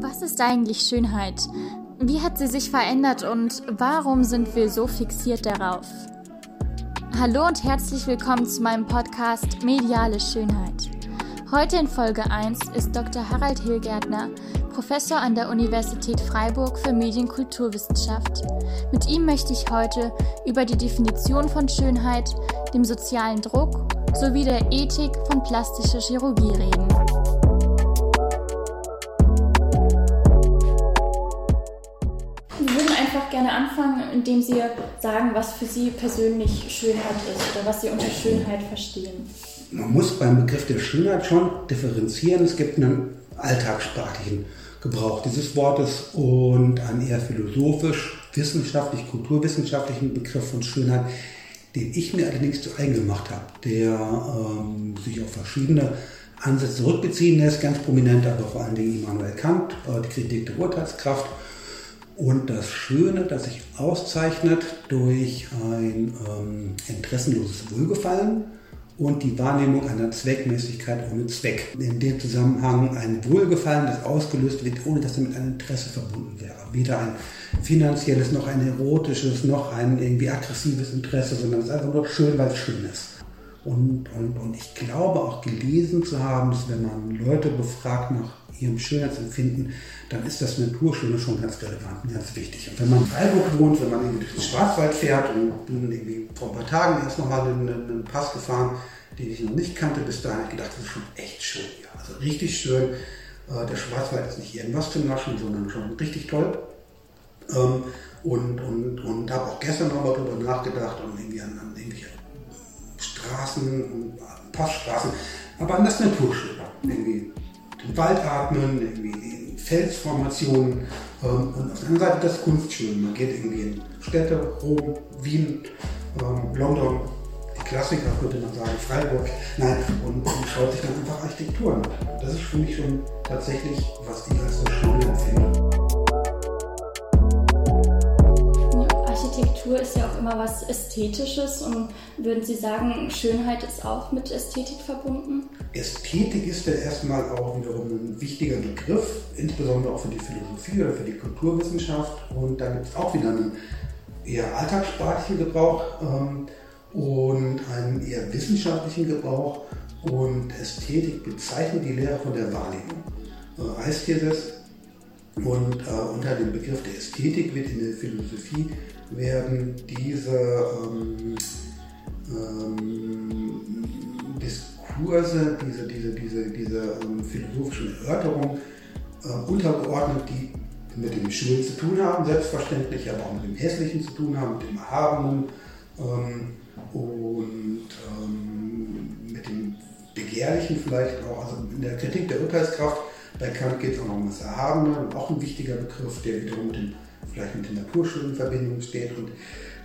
Was ist eigentlich Schönheit? Wie hat sie sich verändert und warum sind wir so fixiert darauf? Hallo und herzlich willkommen zu meinem Podcast Mediale Schönheit. Heute in Folge 1 ist Dr. Harald Hilgärtner, Professor an der Universität Freiburg für Medienkulturwissenschaft. Mit ihm möchte ich heute über die Definition von Schönheit, dem sozialen Druck sowie der Ethik von plastischer Chirurgie reden. Indem Sie sagen, was für Sie persönlich Schönheit ist oder was Sie unter Schönheit verstehen. Man muss beim Begriff der Schönheit schon differenzieren. Es gibt einen alltagssprachlichen Gebrauch dieses Wortes und einen eher philosophisch, wissenschaftlich, kulturwissenschaftlichen Begriff von Schönheit, den ich mir allerdings zu eigen gemacht habe, der ähm, sich auf verschiedene Ansätze zurückbeziehen lässt, ganz prominent aber vor allen Dingen Immanuel Kant, äh, die Kritik der Urteilskraft und das Schöne, das sich auszeichnet durch ein ähm, interessenloses Wohlgefallen und die Wahrnehmung einer Zweckmäßigkeit ohne Zweck. In dem Zusammenhang ein Wohlgefallen, das ausgelöst wird, ohne dass damit ein Interesse verbunden wäre. Weder ein finanzielles, noch ein erotisches, noch ein irgendwie aggressives Interesse, sondern es ist einfach nur schön, weil es schön ist. Und, und, und ich glaube auch gelesen zu haben, dass wenn man Leute befragt nach ihrem Schönheitsempfinden, dann ist das Naturschöne schon ganz relevant und ganz wichtig. Und wenn man in Freiburg wohnt, wenn man durch den Schwarzwald fährt und bin irgendwie vor ein paar Tagen erst nochmal einen, einen Pass gefahren, den ich noch nicht kannte, bis dahin ich gedacht, das ist schon echt schön. Ja. Also richtig schön. Äh, der Schwarzwald ist nicht irgendwas zum Naschen, sondern schon richtig toll. Ähm, und und, und habe auch gestern nochmal darüber nachgedacht und irgendwie an, an irgendwelche Straßen Passstraßen, aber an das. Irgendwie den Wald atmen, irgendwie Felsformationen ähm, und auf der anderen Seite das Kunstschöne. Man geht irgendwie in Städte, Rom, Wien, ähm, London, die Klassiker könnte man sagen, Freiburg, nein, und, und schaut sich dann einfach Architektur an. Das ist für mich schon tatsächlich, was ich als so schön empfinde. Architektur ist ja auch immer was Ästhetisches und würden Sie sagen, Schönheit ist auch mit Ästhetik verbunden? Ästhetik ist ja erstmal auch wiederum ein wichtiger Begriff, insbesondere auch für die Philosophie oder für die Kulturwissenschaft und da gibt es auch wieder einen eher alltagssprachlichen Gebrauch ähm, und einen eher wissenschaftlichen Gebrauch und Ästhetik bezeichnet die Lehre von der Wahrnehmung. Äh, heißt hier das, und äh, unter dem Begriff der Ästhetik wird in der Philosophie werden diese ähm, ähm, Diskurse, diese, diese, diese, diese ähm, philosophischen Erörterungen äh, untergeordnet, die mit dem Schönen zu tun haben, selbstverständlich, aber auch mit dem Hässlichen zu tun haben, mit dem Erhabenen ähm, und ähm, mit dem Begehrlichen vielleicht auch. Also in der Kritik der Urteilskraft bei Kant geht es auch noch um das Erhabene, auch ein wichtiger Begriff, der wiederum mit dem vielleicht mit den Naturschönen in Verbindung steht. Und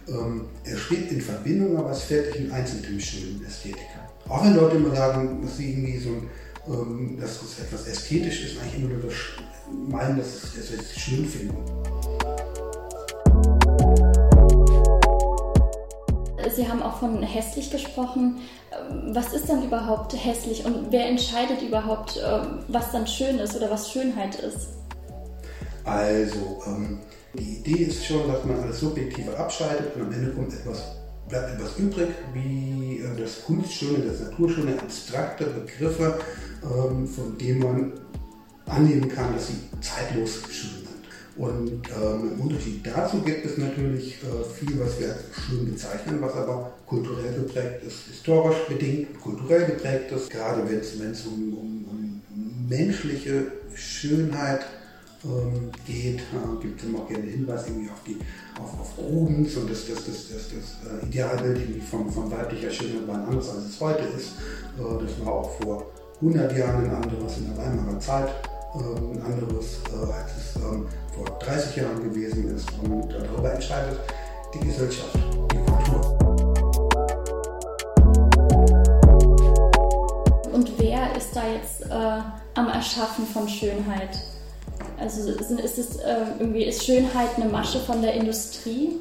ähm, er steht in Verbindung, aber es fällt nicht in mit dem schönen Ästhetiker. Auch wenn Leute immer sagen, dass sie irgendwie so ähm, dass es etwas ästhetisch ist, eigentlich immer nur das meinen, dass sie es schön finden. Sie haben auch von hässlich gesprochen. Was ist dann überhaupt hässlich und wer entscheidet überhaupt, ähm, was dann schön ist oder was Schönheit ist? Also, ähm, die Idee ist schon, dass man alles Subjektive abschaltet und am Ende kommt etwas, bleibt etwas übrig, wie äh, das Kunstschöne, das Naturschöne, abstrakte Begriffe, ähm, von denen man annehmen kann, dass sie zeitlos schön sind. Und ähm, im Unterschied dazu gibt es natürlich äh, viel, was wir als schön bezeichnen, was aber kulturell geprägt ist, historisch bedingt, kulturell geprägt ist, gerade wenn es um, um, um menschliche Schönheit ähm, geht, äh, gibt immer gerne Hinweis irgendwie auf, die, auf, auf Rubens und das, das, das, das, das äh, Idealbild von, von weiblicher Schönheit war ein anderes, als es heute ist. Äh, das war auch vor 100 Jahren ein anderes in der Weimarer Zeit, äh, ein anderes, äh, als es ähm, vor 30 Jahren gewesen ist. Und darüber entscheidet die Gesellschaft, die Kultur. Und wer ist da jetzt äh, am Erschaffen von Schönheit? Also ist es äh, irgendwie ist Schönheit eine Masche von der Industrie,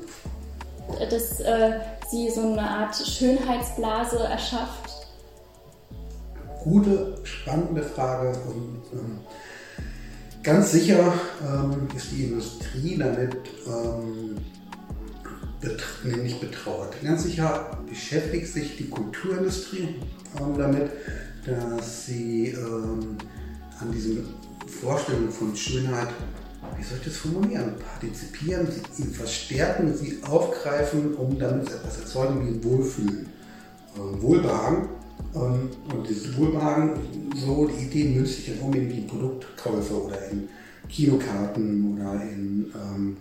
dass äh, sie so eine Art Schönheitsblase erschafft? Gute, spannende Frage und ähm, Ganz sicher ähm, ist die Industrie damit ähm, nee, nicht betrauert. Ganz sicher beschäftigt sich die Kulturindustrie ähm, damit, dass sie ähm, an diesen Vorstellungen von Schönheit, wie soll ich das formulieren, partizipieren, sie verstärken, sie aufgreifen, um damit etwas erzeugen wie ein Wohlfühlen, ähm, Wohlbehagen. Ähm, und dieses Wohlbehagen, so die Idee münzt sich dann um in Produktkäufe oder in Kinokarten oder in ähm,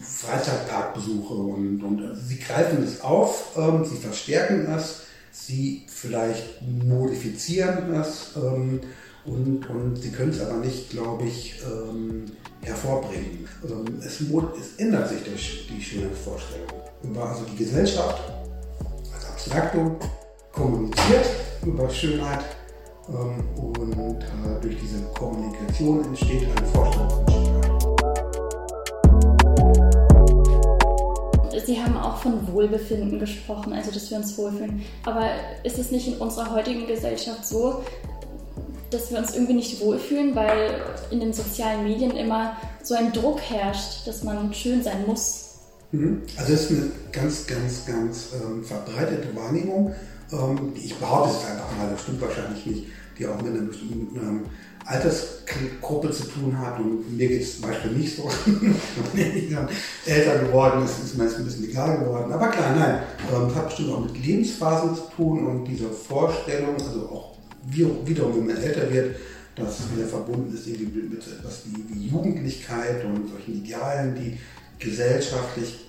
Freizeitparkbesuche und, und also sie greifen es auf, ähm, sie verstärken es, sie vielleicht modifizieren es ähm, und, und sie können es aber nicht, glaube ich, ähm, hervorbringen. Ähm, es, es, ändert sich die, die Schönheitsvorstellung. Also die Gesellschaft als Abstraktum kommuniziert über Schönheit ähm, und äh, durch diese Kommunikation entsteht eine Vorstellung von Schönheit. Sie haben auch von Wohlbefinden gesprochen, also dass wir uns wohlfühlen. Aber ist es nicht in unserer heutigen Gesellschaft so, dass wir uns irgendwie nicht wohlfühlen, weil in den sozialen Medien immer so ein Druck herrscht, dass man schön sein muss? Mhm. Also das ist eine ganz, ganz, ganz ähm, verbreitete Wahrnehmung. Ähm, ich behaupte es einfach mal, das stimmt wahrscheinlich nicht, die auch mit einer bestimmten ähm, Altersgruppe zu tun hat. Und mir geht es zum Beispiel nicht so. ich bin älter geworden ist, ist mir jetzt ein bisschen egal geworden. Aber klar, nein, das hat bestimmt auch mit Lebensphasen zu tun und diese Vorstellung, also auch wiederum, wenn man älter wird, dass es wieder verbunden ist mit so etwas wie, wie Jugendlichkeit und solchen Idealen, die gesellschaftlich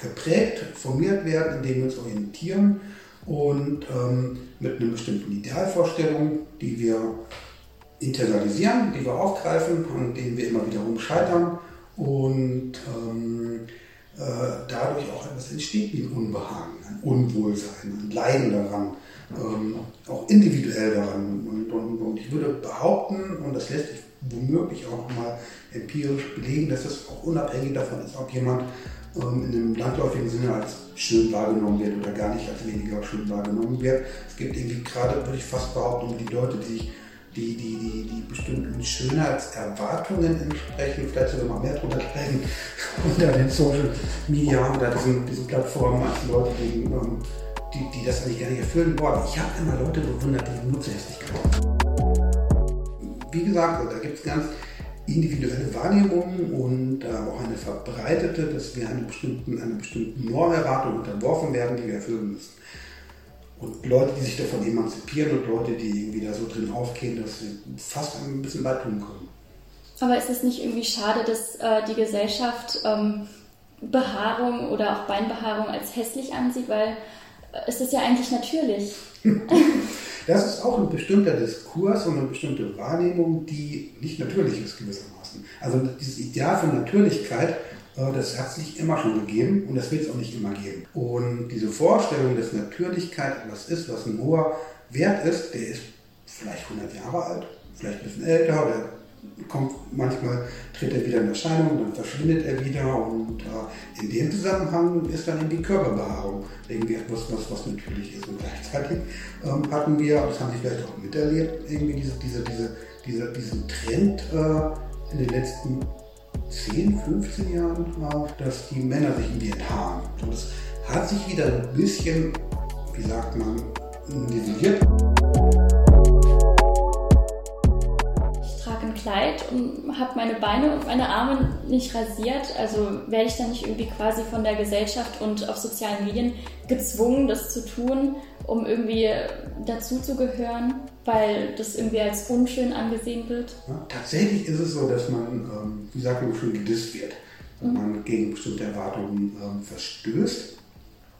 geprägt, formiert werden, in denen wir uns orientieren und ähm, mit einer bestimmten Idealvorstellung, die wir internalisieren, die wir aufgreifen, an denen wir immer wiederum scheitern und ähm, äh, dadurch auch etwas entsteht wie ein Unbehagen, ein Unwohlsein, ein Leiden daran, ähm, auch individuell daran. Und, und, und, ich würde behaupten, und das lässt sich womöglich auch mal empirisch belegen, dass es auch unabhängig davon ist, ob jemand ähm, in einem landläufigen Sinne als schön wahrgenommen wird oder gar nicht als weniger schön wahrgenommen wird. Es gibt irgendwie gerade, würde ich fast behaupten, die Leute, die sich die, die, die, die bestimmten Schönheitserwartungen entsprechen, vielleicht sogar mal mehr drunter steigen unter den Social Media oder diesen, diesen Plattformen als Leute, die, ähm, die, die das eigentlich nicht erfüllen wollen. Ich habe immer Leute bewundert, die Nutzhässigkeit. Wie gesagt, da gibt es ganz individuelle Wahrnehmungen und äh, auch eine verbreitete, dass wir einer bestimmten, einer bestimmten Normerwartung unterworfen werden, die wir erfüllen müssen. Und Leute, die sich davon emanzipieren und Leute, die irgendwie da so drin aufgehen, dass sie fast ein bisschen weit tun können. Aber ist es nicht irgendwie schade, dass äh, die Gesellschaft ähm, Behaarung oder auch Beinbehaarung als hässlich ansieht, weil äh, es ist ja eigentlich natürlich. das ist auch ein bestimmter Diskurs und eine bestimmte Wahrnehmung, die nicht natürlich ist gewissermaßen. Also dieses Ideal von Natürlichkeit äh, das hat es nicht immer schon gegeben und das wird es auch nicht immer geben. Und diese Vorstellung, dass Natürlichkeit etwas ist, was ein hoher Wert ist, der ist vielleicht 100 Jahre alt, vielleicht ein bisschen älter oder kommt manchmal tritt er wieder in Erscheinung, dann verschwindet er wieder und äh, in dem Zusammenhang ist dann irgendwie Körperbehaarung irgendwie etwas, was, was natürlich ist. Und gleichzeitig ähm, hatten wir, das haben Sie vielleicht auch miterlebt, irgendwie diese, diese, diese, diese, diesen Trend äh, in den letzten 10, 15 Jahren auch, dass die Männer sich irgendwie enthaaren. Und das hat sich wieder ein bisschen, wie sagt man, nivelliert. Kleid und habe meine Beine und meine Arme nicht rasiert. Also werde ich dann nicht irgendwie quasi von der Gesellschaft und auf sozialen Medien gezwungen, das zu tun, um irgendwie dazu zu gehören, weil das irgendwie als unschön angesehen wird? Ja, tatsächlich ist es so, dass man, ähm, wie sagt man, schon gedisst wird, wenn mhm. man gegen bestimmte Erwartungen ähm, verstößt.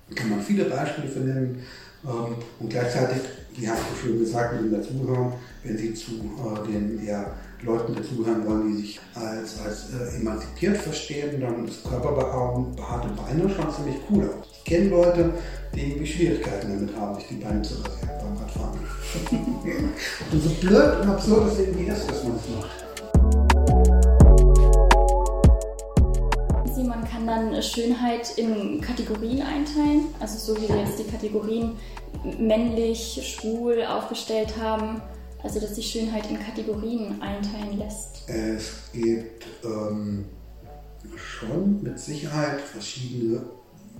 Da kann man viele Beispiele für nennen. Ähm, und gleichzeitig, wie hast du schon gesagt, mit dem Dazuhören, wenn Sie zu äh, den eher Leuten dazuhören wollen, die sich als, als äh, emanzipiert verstehen, dann ist Körperbehaarung, behaarte Beine schon ziemlich cool aus. Ich kenne Leute, die irgendwie Schwierigkeiten damit haben, sich die Beine zu rasieren beim Radfahren. und so blöd und absurd es irgendwie ist, dass man es macht. Kann dann Schönheit in Kategorien einteilen, also so wie wir jetzt die Kategorien männlich, schwul aufgestellt haben. Also dass sich Schönheit in Kategorien einteilen lässt. Es gibt ähm, schon mit Sicherheit verschiedene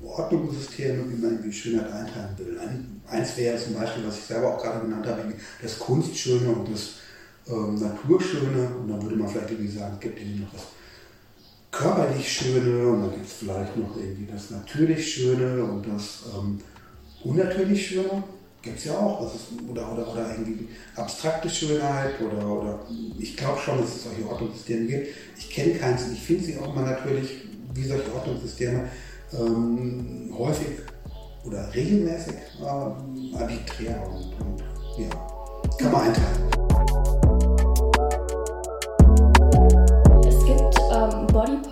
Ordnungssysteme, wie man die Schönheit einteilen will. eins wäre zum Beispiel, was ich selber auch gerade genannt habe, das Kunstschöne und das ähm, Naturschöne. Und dann würde man vielleicht irgendwie sagen, es gibt irgendwie noch das körperlich Schöne und dann gibt es vielleicht noch irgendwie das natürlich Schöne und das ähm, unnatürlich Schöne. Gibt es ja auch. Das ist, oder, oder, oder irgendwie abstrakte Schönheit oder, oder ich glaube schon, dass es solche Ordnungssysteme gibt. Ich kenne keins und ich finde sie auch mal natürlich, wie solche Ordnungssysteme, ähm, häufig oder regelmäßig ähm, arbiträr und, und ja, kann man einteilen.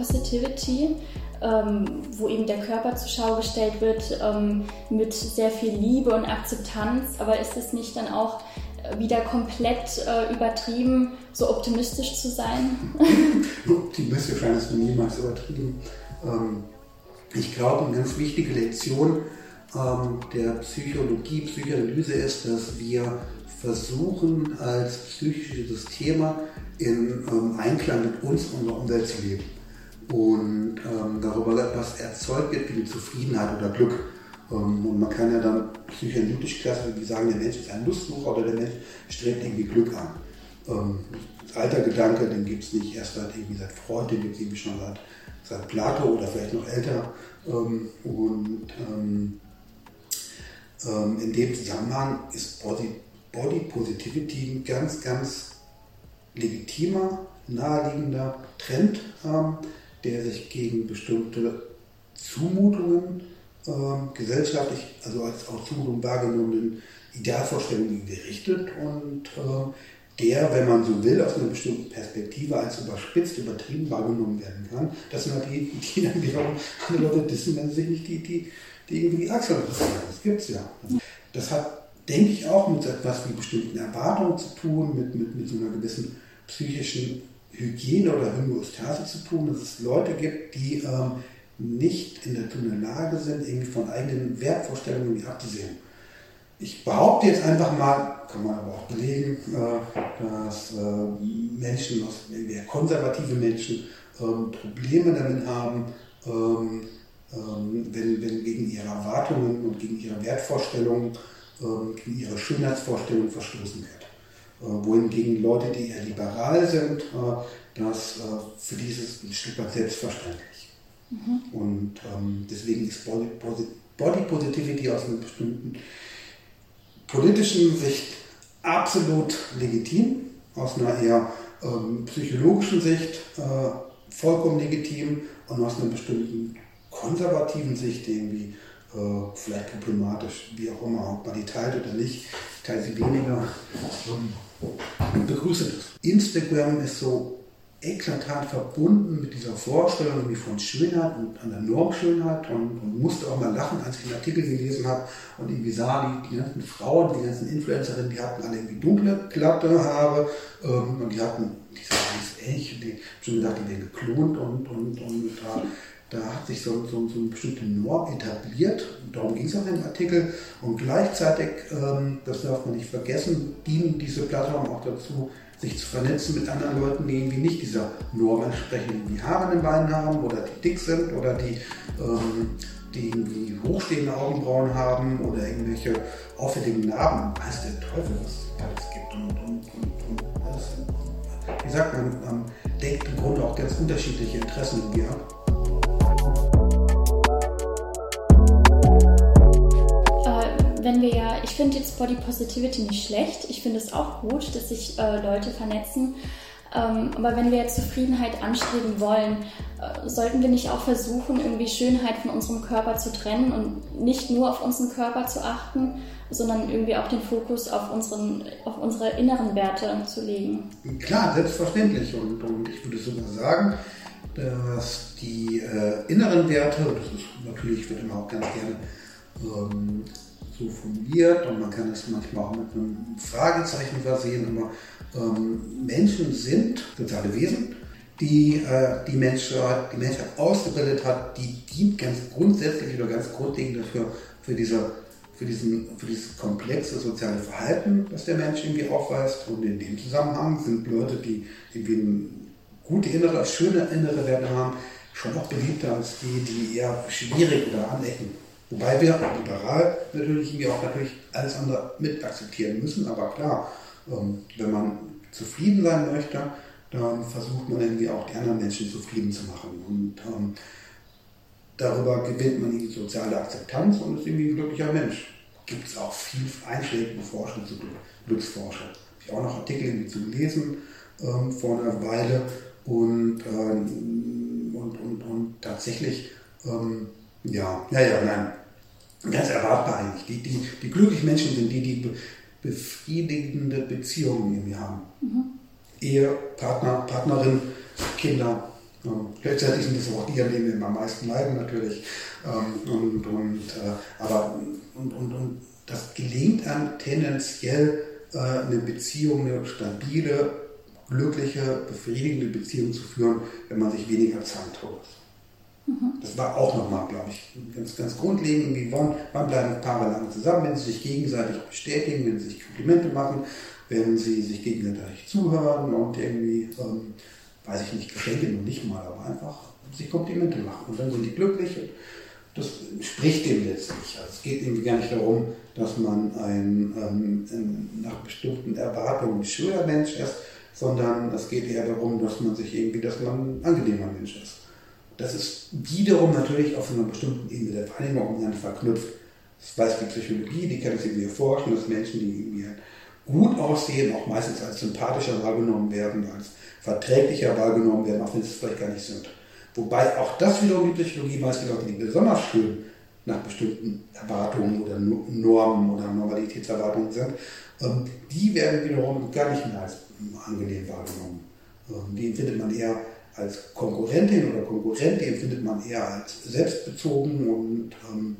Positivity, ähm, wo eben der Körper zur Schau gestellt wird ähm, mit sehr viel Liebe und Akzeptanz. Aber ist es nicht dann auch äh, wieder komplett äh, übertrieben, so optimistisch zu sein? optimistisch sein ist niemals übertrieben. Ähm, ich glaube, eine ganz wichtige Lektion ähm, der Psychologie, Psychoanalyse ist, dass wir versuchen, als psychische Systeme in ähm, Einklang mit uns und unserer Umwelt zu leben. Und ähm, darüber etwas erzeugt wird wie Zufriedenheit oder Glück. Ähm, und man kann ja dann psychoanalytisch klasse wie sagen, der Mensch ist ein Lustsucher oder der Mensch strebt irgendwie Glück an. Ähm, alter Gedanke, den gibt es nicht erst seit irgendwie seit Freud, den gibt es irgendwie schon seit seit Plato oder vielleicht noch älter. Ähm, und ähm, ähm, in dem Zusammenhang ist Body, Body Positivity ein ganz, ganz legitimer, naheliegender Trend, der sich gegen bestimmte Zumutungen gesellschaftlich, also als auch Zumutung wahrgenommenen Idealvorstellungen gerichtet und der, wenn man so will, aus einer bestimmten Perspektive als überspitzt, übertrieben wahrgenommen werden kann. Das sind halt die, die dann wiederum andere Leute dissen, wenn sie sich nicht die, die, die irgendwie die Achseln interessieren. Das gibt es ja. Das hat, denke ich, auch mit etwas wie bestimmten Erwartungen zu tun, mit, mit, mit so einer gewissen psychischen Hygiene oder Homöostase zu tun, dass es Leute gibt, die ähm, nicht in der Lage sind, irgendwie von eigenen Wertvorstellungen abzusehen ich behaupte jetzt einfach mal, kann man aber auch belegen, äh, dass äh, Menschen, eher konservative Menschen, ähm, Probleme damit haben, ähm, ähm, wenn, wenn gegen ihre Erwartungen und gegen ihre Wertvorstellungen, gegen ihre Schönheitsvorstellungen verstoßen wird. Äh, wohingegen Leute, die eher liberal sind, das, für die ist es ein Stück weit selbstverständlich. Mhm. Und deswegen ist Body, Body Positivity aus einem bestimmten politischen Sicht absolut legitim, aus einer eher ähm, psychologischen Sicht äh, vollkommen legitim und aus einer bestimmten konservativen Sicht irgendwie äh, vielleicht problematisch, wie auch immer, ob man die teilt oder nicht, ich teile sie weniger ähm, begrüße das. Instagram ist so eklatant verbunden mit dieser Vorstellung von Schönheit und der Normschönheit und, und, musste auch mal lachen, als ich den Artikel gelesen habe und irgendwie sah, die, die ganzen Frauen, die ganzen Influencerinnen, die hatten alle irgendwie dunkle, glatte Haare ähm, und die hatten, die sahen ähnlich, die schon gedacht, die wären geklont und, und, und da, da hat sich so, so, so eine bestimmte Norm etabliert, darum ging es auch im Artikel und gleichzeitig, ähm, das darf man nicht vergessen, dienen diese Plattformen auch dazu, sich zu vernetzen mit anderen Leuten, die irgendwie nicht dieser Norm entsprechen, die Haare an den Beinen haben oder die dick sind oder die, ähm, die irgendwie hochstehende Augenbrauen haben oder irgendwelche auffälligen Narben. Weiß der Teufel, was es alles gibt. Und, und, und, und alles, wie sagt man, man denkt im Grunde auch ganz unterschiedliche Interessen irgendwie ab. Ich finde jetzt Body Positivity nicht schlecht. Ich finde es auch gut, dass sich äh, Leute vernetzen. Ähm, aber wenn wir Zufriedenheit anstreben wollen, äh, sollten wir nicht auch versuchen, irgendwie Schönheit von unserem Körper zu trennen und nicht nur auf unseren Körper zu achten, sondern irgendwie auch den Fokus auf, unseren, auf unsere inneren Werte zu legen? Klar, selbstverständlich. Und, und ich würde sogar sagen, dass die äh, inneren Werte, das ist natürlich, wird immer auch ganz gerne ähm, so formuliert und man kann es manchmal auch mit einem Fragezeichen versehen, aber ähm, Menschen sind soziale Wesen, die äh, die, Menschheit, die Menschheit ausgebildet hat, die dient ganz grundsätzlich oder ganz grundlegend dafür, für diese für, diesen, für dieses komplexe soziale Verhalten, das der Mensch irgendwie aufweist. Und in dem Zusammenhang sind Leute, die irgendwie eine gute innere, schöne innere Werte haben, schon auch beliebter als die, die eher schwierig oder anecken. Wobei wir liberal natürlich irgendwie auch natürlich alles andere mit akzeptieren müssen. Aber klar, ähm, wenn man zufrieden sein möchte, dann versucht man irgendwie auch die anderen Menschen zufrieden zu machen. Und ähm, darüber gewinnt man die soziale Akzeptanz und ist irgendwie ein glücklicher Mensch. Gibt es auch viel einschlägige Forschung zu Glücksforschung. Habe ich auch noch Artikel zu gelesen ähm, vor einer Weile und, ähm, und, und, und tatsächlich, ähm, ja, naja, nein, ganz erwartbar eigentlich. Die, die, die glücklichen Menschen sind die, die befriedigende Beziehungen irgendwie haben. Mhm. Ehe, Partner, Partnerin, Kinder. Ähm, letztendlich sind es auch die, an denen wir am meisten leiden natürlich. Ähm, und, und, äh, aber und, und, und das gelingt einem tendenziell äh, eine Beziehung, eine stabile, glückliche, befriedigende Beziehung zu führen, wenn man sich weniger Zeit holt. Das war auch nochmal, glaube ich, ganz, ganz grundlegend. Wie wann, wann bleiben Paare lange zusammen, wenn sie sich gegenseitig bestätigen, wenn sie sich Komplimente machen, wenn sie sich gegenseitig zuhören und irgendwie, ähm, weiß ich nicht, Geschenke noch nicht mal, aber einfach sich Komplimente machen. Und dann sind die glücklich. Und das spricht dem letztlich. Also es geht irgendwie gar nicht darum, dass man ein, ähm, ein nach bestimmten Erwartungen schöner Mensch ist, sondern es geht eher darum, dass man sich irgendwie, dass man ein angenehmer Mensch ist. Das ist wiederum natürlich auf einer bestimmten Ebene der Wahrnehmung miteinander verknüpft. Das weiß die Psychologie, die kann es irgendwie erforschen, dass Menschen, die halt gut aussehen, auch meistens als sympathischer wahrgenommen werden, als verträglicher wahrgenommen werden, auch wenn sie es vielleicht gar nicht sind. Wobei auch das wiederum die Psychologie weiß, die Leute, die besonders schön nach bestimmten Erwartungen oder Normen oder Normalitätserwartungen sind, ähm, die werden wiederum gar nicht mehr als angenehm wahrgenommen. Ähm, die empfindet man eher als Konkurrentin oder Konkurrent, die empfindet man eher als selbstbezogen und ähm,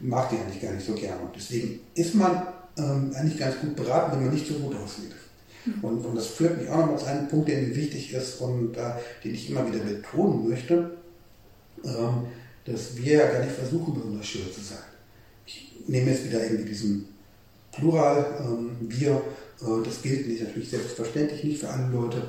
mag die eigentlich gar nicht so gerne. Und deswegen ist man ähm, eigentlich ganz gut beraten, wenn man nicht so gut aussieht. Mhm. Und, und das führt mich auch noch mal zu einem Punkt, der mir wichtig ist und äh, den ich immer wieder betonen möchte, ähm, dass wir ja gar nicht versuchen, besonders schön zu sein. Ich nehme jetzt wieder irgendwie diesen Plural, ähm, wir, äh, das gilt nicht, natürlich selbstverständlich nicht für alle Leute,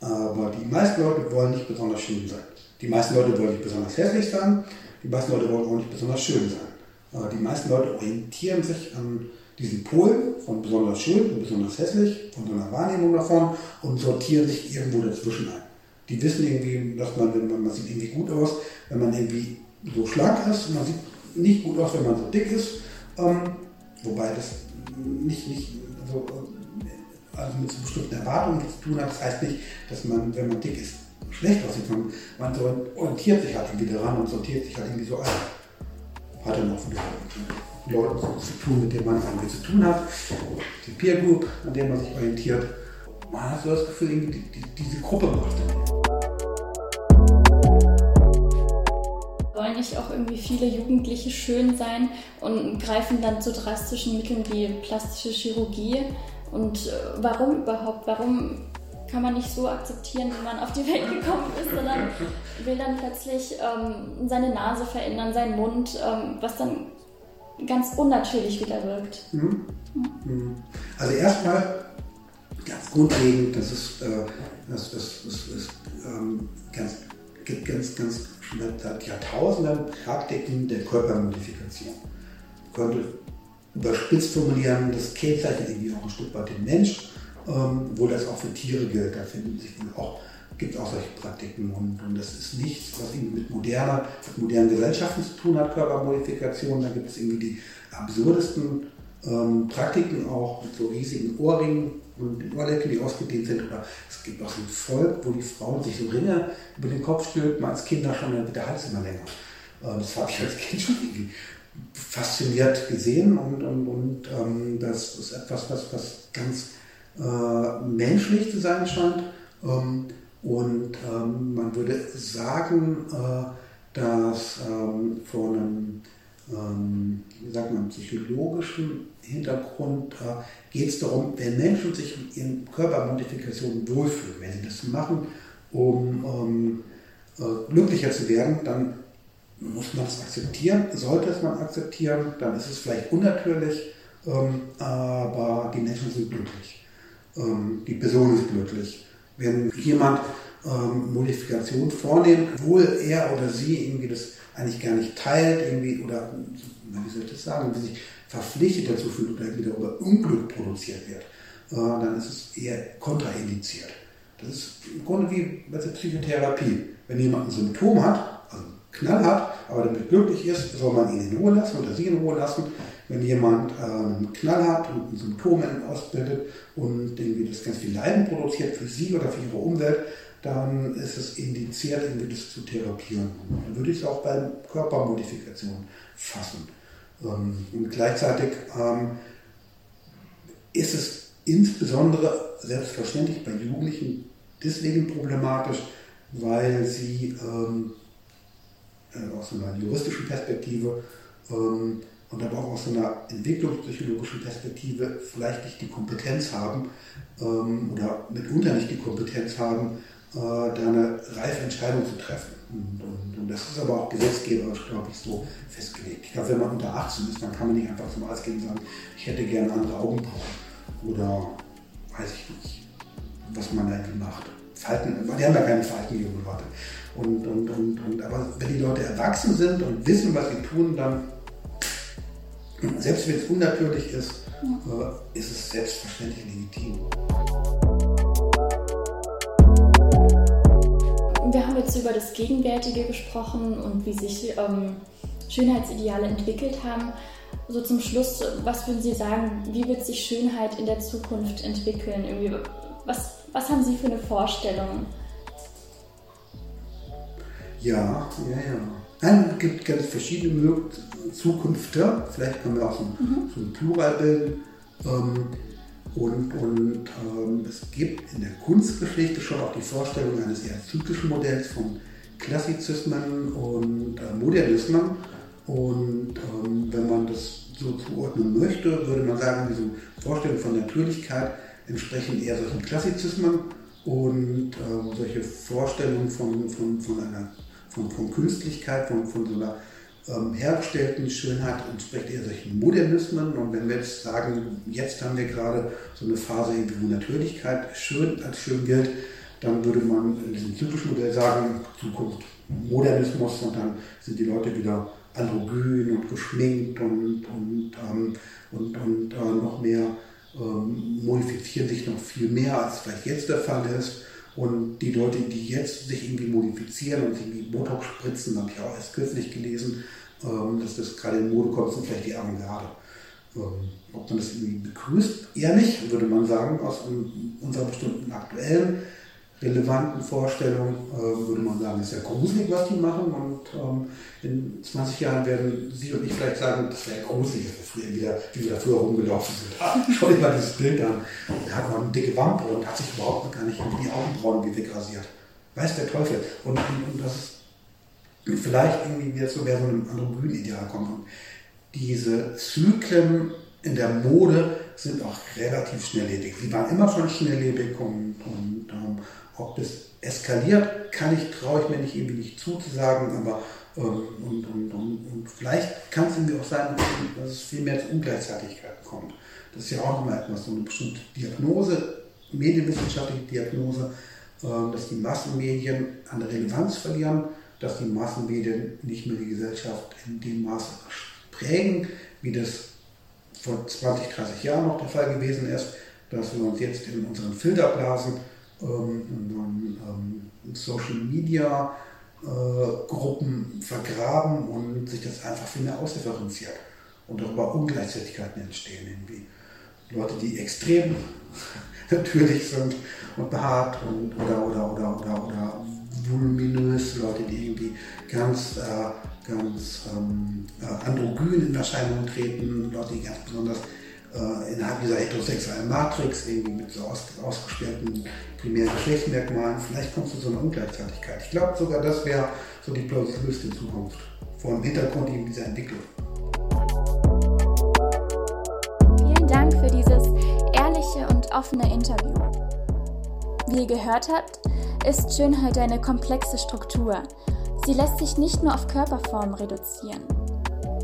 aber die meisten Leute wollen nicht besonders schön sein. Die meisten Leute wollen nicht besonders hässlich sein, die meisten Leute wollen auch nicht besonders schön sein. Die meisten Leute orientieren sich an diesen Polen von besonders schön und besonders hässlich, von so einer Wahrnehmung davon und sortieren sich irgendwo dazwischen ein. Die wissen irgendwie, dass man, wenn man, man sieht irgendwie gut aus, wenn man irgendwie so schlank ist, man sieht nicht gut aus, wenn man so dick ist, ähm, wobei das nicht, nicht so also mit so bestimmten Erwartungen zu tun hat. Das heißt nicht, dass man, wenn man dick ist, schlecht aussieht. Man, man orientiert sich halt irgendwie daran und sortiert sich halt irgendwie so ein. Hat dann auch wieder Leuten zu tun, mit denen man irgendwie zu tun hat. Die Peer Group, an der man sich orientiert. Man hat so das Gefühl, die, die, diese Gruppe macht wollen nicht auch irgendwie viele Jugendliche schön sein und greifen dann zu drastischen Mitteln wie plastische Chirurgie und äh, warum überhaupt? Warum kann man nicht so akzeptieren, wie man auf die Welt gekommen ist, sondern will dann plötzlich ähm, seine Nase verändern, seinen Mund, ähm, was dann ganz unnatürlich wieder wirkt. Mhm. Mhm. Also erstmal ganz grundlegend, das ist, äh, das, das, das ist ähm, ganz, gibt ganz, ganz seit Jahrtausenden Praktiken der Körpermodifikation. Könnte überspitzt formulieren, das kennzeichnet irgendwie auch ein Stück weit den Mensch, ähm, wo das auch für Tiere gilt. Da finden sich auch, gibt es auch solche Praktiken und, und, das ist nichts, was irgendwie mit moderner, mit modernen Gesellschaften zu tun hat, Körpermodifikation. Da gibt es irgendwie die absurdesten ähm, Praktiken auch mit so riesigen Ohrringen und Ohrläppchen, die ausgedehnt sind. Oder es gibt auch so ein Volk, wo die Frauen sich so Ringe über den Kopf stülpen, als Kinder schon, dann wird der Hals immer länger. Äh, das habe ich als Kind schon irgendwie fasziniert gesehen und, und, und ähm, das ist etwas, was, was ganz äh, menschlich zu sein scheint. Ähm, und ähm, man würde sagen, äh, dass ähm, von einem ähm, wie sagt man, psychologischen Hintergrund äh, geht es darum, wenn Menschen sich mit ihren Körpermodifikationen wohlfühlen, wenn sie das machen, um ähm, äh, glücklicher zu werden, dann muss man es akzeptieren, sollte es man akzeptieren, dann ist es vielleicht unnatürlich, ähm, aber die Menschen sind glücklich. Ähm, die Person ist glücklich. Wenn jemand ähm, Modifikation vornimmt, obwohl er oder sie irgendwie das eigentlich gar nicht teilt, irgendwie, oder wie soll ich das sagen, wie sich verpflichtet dazu fühlt oder wieder über Unglück produziert wird, äh, dann ist es eher kontraindiziert. Das ist im Grunde wie bei der Psychotherapie. Wenn jemand ein Symptom hat, also einen Knall hat, aber damit glücklich ist, soll man ihn in Ruhe lassen oder sie in Ruhe lassen. Wenn jemand äh, einen Knall hat und ein Symptom ausbildet und irgendwie das ganz viel Leiden produziert für sie oder für ihre Umwelt, dann ist es indiziert, irgendwie das zu therapieren. Dann würde ich es auch bei Körpermodifikation fassen. Ähm, und gleichzeitig ähm, ist es insbesondere selbstverständlich bei Jugendlichen deswegen problematisch, weil sie ähm, äh, aus einer juristischen Perspektive ähm, und aber auch aus einer entwicklungspsychologischen Perspektive vielleicht nicht die Kompetenz haben ähm, oder mitunter nicht die Kompetenz haben, äh, da eine reife Entscheidung zu treffen. Und, und, und das ist aber auch gesetzgeberisch, glaube ich, so festgelegt. Ich glaube, wenn man unter 18 ist, dann kann man nicht einfach zum Arzt gehen und sagen, ich hätte gerne andere Augenbrauen. Oder weiß ich nicht, was man da irgendwie macht. Falten, die haben ja keine Falten, Warte. Und, und, und, und, aber wenn die Leute erwachsen sind und wissen, was sie tun, dann, selbst wenn es unnatürlich ist, äh, ist es selbstverständlich legitim. Wir haben jetzt über das Gegenwärtige gesprochen und wie sich ähm, Schönheitsideale entwickelt haben. So zum Schluss, was würden Sie sagen, wie wird sich Schönheit in der Zukunft entwickeln? Irgendwie, was, was haben Sie für eine Vorstellung? Ja, ja, ja. Nein, es gibt ganz verschiedene Zukünfte. Vielleicht können wir auch so, mhm. so ein Plural bilden. Ähm, und, und ähm, es gibt in der Kunstgeschichte schon auch die Vorstellung eines eher zyklischen Modells von Klassizismen und äh, Modernismen. Und ähm, wenn man das so zuordnen möchte, würde man sagen, diese Vorstellung von Natürlichkeit entsprechen eher solchen Klassizismen und äh, solche Vorstellungen von, von, von einer von, von Künstlichkeit, von, von so einer ähm, hergestellten Schönheit entspricht eher solchen Modernismen. Und wenn wir jetzt sagen, jetzt haben wir gerade so eine Phase, wo Natürlichkeit schön als schön gilt, dann würde man in diesem typischen Modell sagen, Zukunft Modernismus und dann sind die Leute wieder androgyn und geschminkt und, und, ähm, und, und äh, noch mehr ähm, modifizieren sich noch viel mehr, als vielleicht jetzt der Fall ist. Und die Leute, die jetzt sich irgendwie modifizieren und sich irgendwie Botox spritzen, habe ich auch erst kürzlich gelesen, ähm, dass das gerade in Mode kommt, sind vielleicht die Avantgarde. Ähm, ob man das irgendwie begrüßt, eher nicht, würde man sagen, aus unserer bestimmten aktuellen relevanten Vorstellung äh, würde man sagen, ist ja gruselig, was die machen. Und ähm, in 20 Jahren werden Sie und ich vielleicht sagen, das wäre gruselig, dass wir wieder, wie wir da früher rumgelaufen sind. Schau dir mal dieses Bild an. Der hat noch eine dicke Wampe und hat sich überhaupt gar nicht die Augenbrauen wie wegrasiert. Weiß der Teufel. Und, und, und das vielleicht irgendwie wieder so, wer so einem androgynen Ideal kommt. Und diese Zyklen in der Mode sind auch relativ schnelllebig. Sie waren immer schon schnelllebig und, und ähm, ob das eskaliert, kann ich, traue ich mir nicht irgendwie nicht zuzusagen, aber ähm, und, und, und, und, vielleicht kann es irgendwie auch sein, dass es viel mehr zu Ungleichzeitigkeiten kommt. Das ist ja auch immer etwas, so eine bestimmte Diagnose, medienwissenschaftliche Diagnose, äh, dass die Massenmedien an Relevanz verlieren, dass die Massenmedien nicht mehr die Gesellschaft in dem Maße prägen, wie das vor 20, 30 Jahren noch der Fall gewesen ist, dass wir uns jetzt in unseren Filterblasen Social Media äh, Gruppen vergraben und sich das einfach mehr ausdifferenziert und darüber Ungleichzeitigkeiten entstehen. Irgendwie. Leute, die extrem natürlich sind und behaart und, oder, oder, oder, oder, oder voluminös, Leute, die irgendwie ganz, äh, ganz ähm, äh, androgyn in Erscheinung treten, Leute, die ganz besonders äh, innerhalb dieser heterosexuellen Matrix, irgendwie mit so aus, ausgesperrten primären Geschlechtsmerkmalen, vielleicht kommt es zu einer Ungleichzeitigkeit. Ich glaube sogar, das wäre so die plausibelste Zukunft vor dem Hintergrund eben dieser Entwicklung. Vielen Dank für dieses ehrliche und offene Interview. Wie ihr gehört habt, ist Schönheit eine komplexe Struktur. Sie lässt sich nicht nur auf Körperformen reduzieren.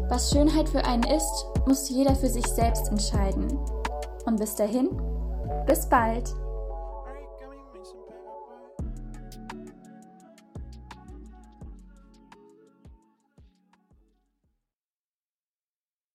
Was Schönheit für einen ist, muss jeder für sich selbst entscheiden. Und bis dahin, bis bald!